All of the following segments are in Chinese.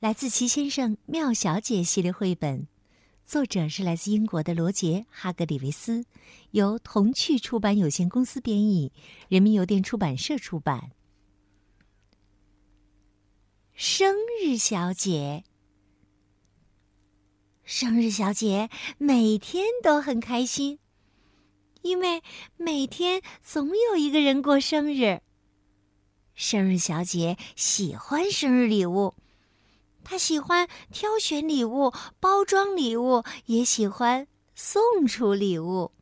来自《齐先生妙小姐》系列绘本，作者是来自英国的罗杰·哈格里维斯，由童趣出版有限公司编译，人民邮电出版社出版。生日小姐，生日小姐每天都很开心，因为每天总有一个人过生日。生日小姐喜欢生日礼物。他喜欢挑选礼物、包装礼物，也喜欢送出礼物。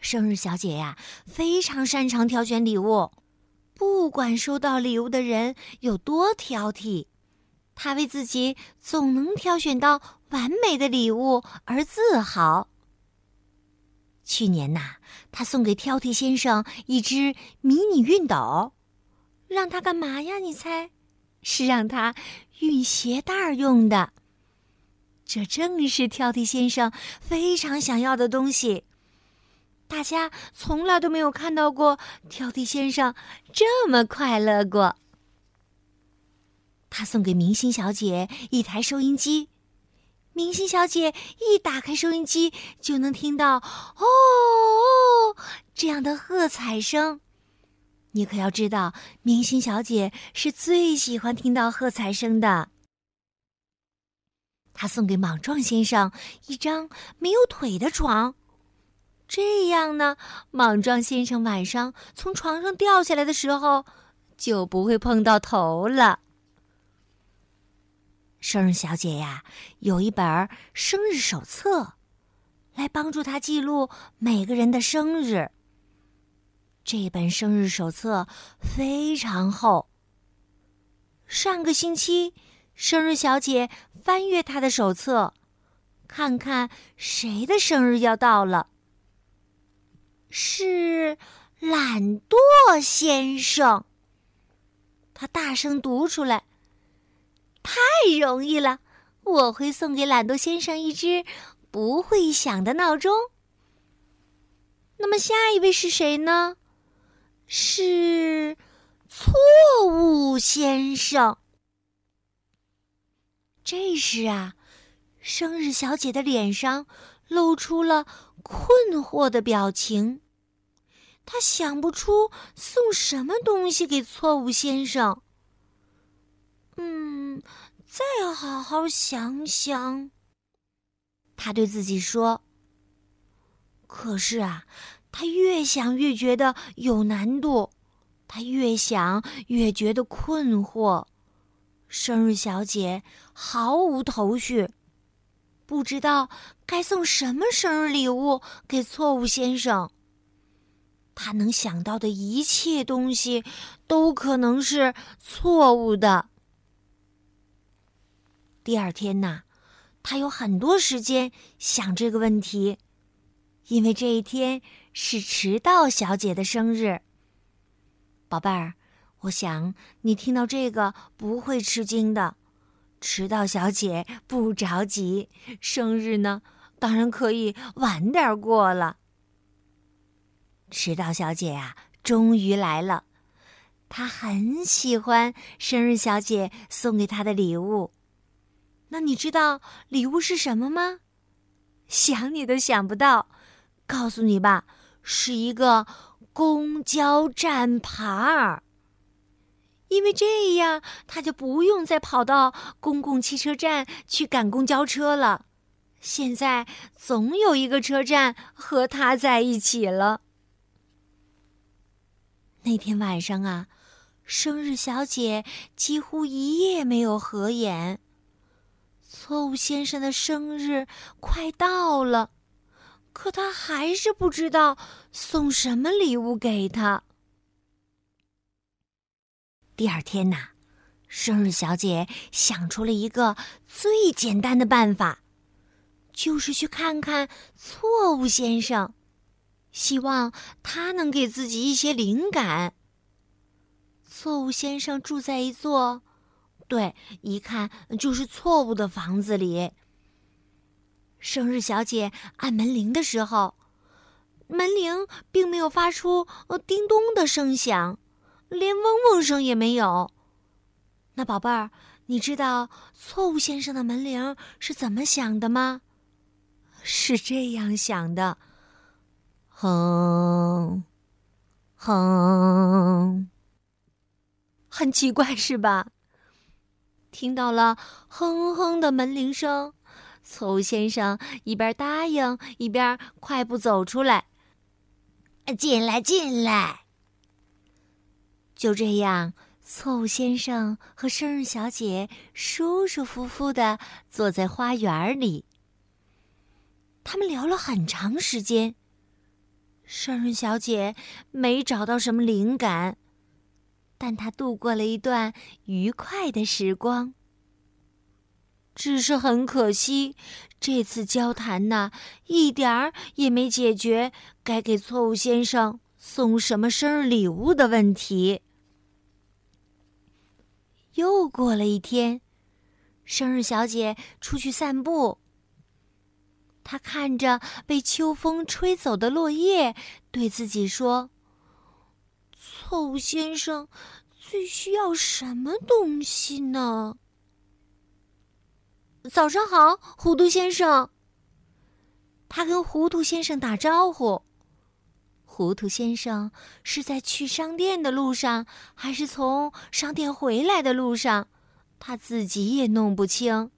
生日小姐呀，非常擅长挑选礼物，不管收到礼物的人有多挑剔，她为自己总能挑选到完美的礼物而自豪。去年呐，她送给挑剔先生一只迷你熨斗，让他干嘛呀？你猜？是让他熨鞋带用的。这正是挑剔先生非常想要的东西。大家从来都没有看到过挑剔先生这么快乐过。他送给明星小姐一台收音机，明星小姐一打开收音机，就能听到“哦哦”这样的喝彩声。你可要知道，明星小姐是最喜欢听到喝彩声的。她送给莽撞先生一张没有腿的床，这样呢，莽撞先生晚上从床上掉下来的时候就不会碰到头了。生日小姐呀，有一本生日手册，来帮助她记录每个人的生日。这本生日手册非常厚。上个星期，生日小姐翻阅她的手册，看看谁的生日要到了。是懒惰先生。他大声读出来：“太容易了，我会送给懒惰先生一只不会响的闹钟。”那么下一位是谁呢？是错误先生。这时啊，生日小姐的脸上露出了困惑的表情。她想不出送什么东西给错误先生。嗯，再好好想想。她对自己说。可是啊。他越想越觉得有难度，他越想越觉得困惑。生日小姐毫无头绪，不知道该送什么生日礼物给错误先生。他能想到的一切东西都可能是错误的。第二天呐，他有很多时间想这个问题。因为这一天是迟到小姐的生日，宝贝儿，我想你听到这个不会吃惊的。迟到小姐不着急，生日呢，当然可以晚点过了。迟到小姐呀，终于来了，她很喜欢生日小姐送给她的礼物。那你知道礼物是什么吗？想你都想不到。告诉你吧，是一个公交站牌儿。因为这样，他就不用再跑到公共汽车站去赶公交车了。现在总有一个车站和他在一起了。那天晚上啊，生日小姐几乎一夜没有合眼。错误先生的生日快到了。可他还是不知道送什么礼物给他。第二天呐，生日小姐想出了一个最简单的办法，就是去看看错误先生，希望他能给自己一些灵感。错误先生住在一座，对，一看就是错误的房子里。生日小姐按门铃的时候，门铃并没有发出叮咚的声响，连嗡嗡声也没有。那宝贝儿，你知道错误先生的门铃是怎么响的吗？是这样响的，哼，哼，很奇怪是吧？听到了哼哼的门铃声，错误先生一边答应，一边快步走出来。进来，进来。就这样。错误先生和生日小姐舒舒服服的坐在花园里。他们聊了很长时间。生日小姐没找到什么灵感，但她度过了一段愉快的时光。只是很可惜，这次交谈呢，一点儿也没解决该给错误先生送什么生日礼物的问题。又过了一天，生日小姐出去散步。她看着被秋风吹走的落叶，对自己说：“错误先生最需要什么东西呢？”早上好，糊涂先生。他跟糊涂先生打招呼。糊涂先生是在去商店的路上，还是从商店回来的路上？他自己也弄不清。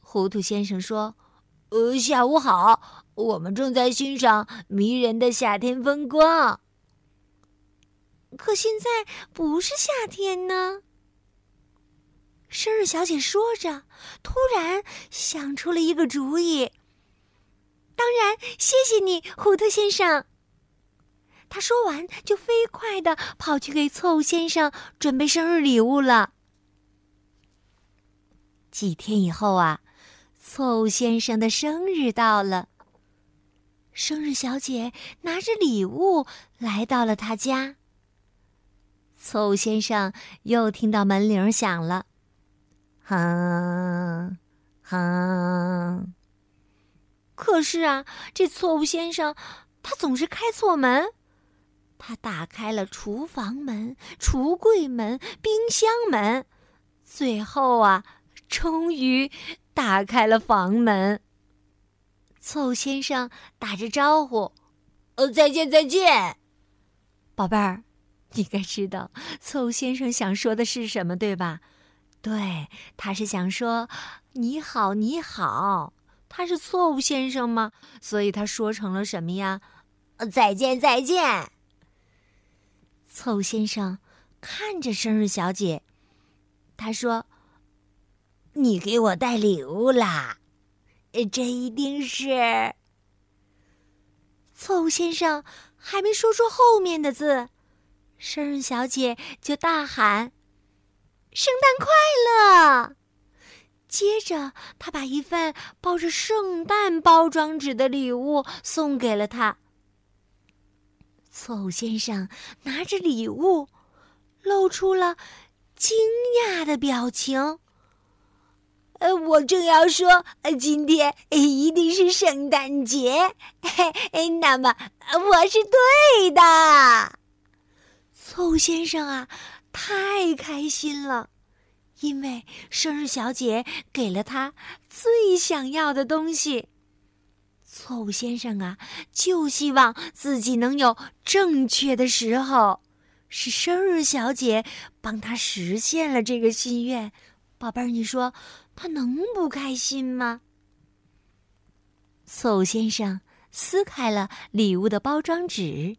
糊涂先生说：“呃，下午好，我们正在欣赏迷人的夏天风光。可现在不是夏天呢。”生日小姐说着，突然想出了一个主意。当然，谢谢你，糊涂先生。他说完，就飞快的跑去给错误先生准备生日礼物了。几天以后啊，错误先生的生日到了。生日小姐拿着礼物来到了他家。错误先生又听到门铃响了，哼，哼。可是啊，这错误先生他总是开错门。他打开了厨房门、橱柜门、冰箱门，最后啊，终于打开了房门。错误先生打着招呼：“呃，再见，再见，宝贝儿。”你该知道错误先生想说的是什么，对吧？对，他是想说“你好，你好”。他是错误先生吗？所以他说成了什么呀？“再见，再见。”错误先生看着生日小姐，他说：“你给我带礼物啦，这一定是……”错误先生还没说出后面的字，生日小姐就大喊：“圣诞快乐！”接着，他把一份包着圣诞包装纸的礼物送给了他。错误先生拿着礼物，露出了惊讶的表情。呃，我正要说，今天一定是圣诞节，嘿，那么我是对的。错误先生啊，太开心了，因为生日小姐给了他最想要的东西。错误先生啊，就希望自己能有正确的时候。是生日小姐帮他实现了这个心愿，宝贝儿，你说他能不开心吗？错误先生撕开了礼物的包装纸，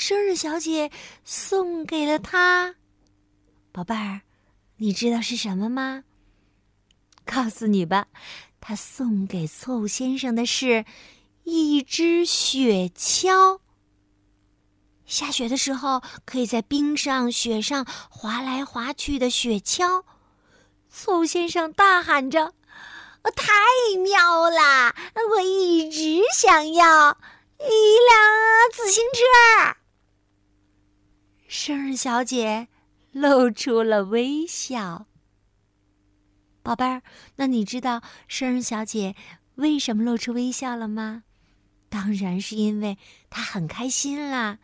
生日小姐送给了他。宝贝儿，你知道是什么吗？告诉你吧。他送给错误先生的是一只雪橇。下雪的时候，可以在冰上、雪上滑来滑去的雪橇。错误先生大喊着：“太妙了！我一直想要一辆自行车。”生日小姐露出了微笑。宝贝儿，那你知道生日小姐为什么露出微笑了吗？当然是因为她很开心啦。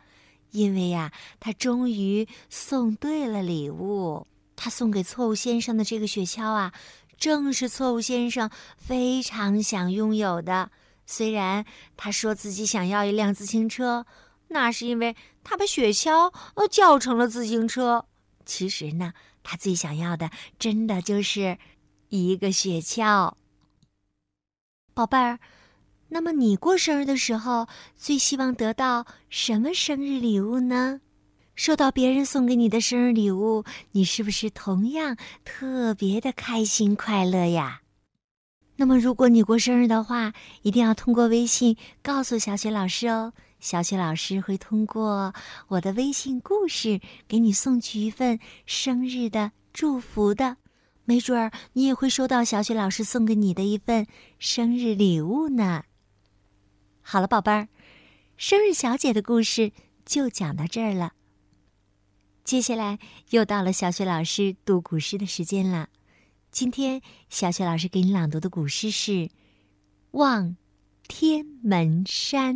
因为呀，她终于送对了礼物。她送给错误先生的这个雪橇啊，正是错误先生非常想拥有的。虽然他说自己想要一辆自行车，那是因为他把雪橇呃叫成了自行车。其实呢，他最想要的，真的就是一个雪橇。宝贝儿。那么你过生日的时候，最希望得到什么生日礼物呢？收到别人送给你的生日礼物，你是不是同样特别的开心快乐呀？那么如果你过生日的话，一定要通过微信告诉小雪老师哦。小雪老师会通过我的微信故事给你送去一份生日的祝福的，没准儿你也会收到小雪老师送给你的一份生日礼物呢。好了，宝贝儿，生日小姐的故事就讲到这儿了。接下来又到了小雪老师读古诗的时间了。今天小雪老师给你朗读的古诗是《望天门山》。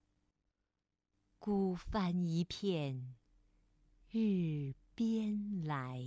孤帆一片日边来。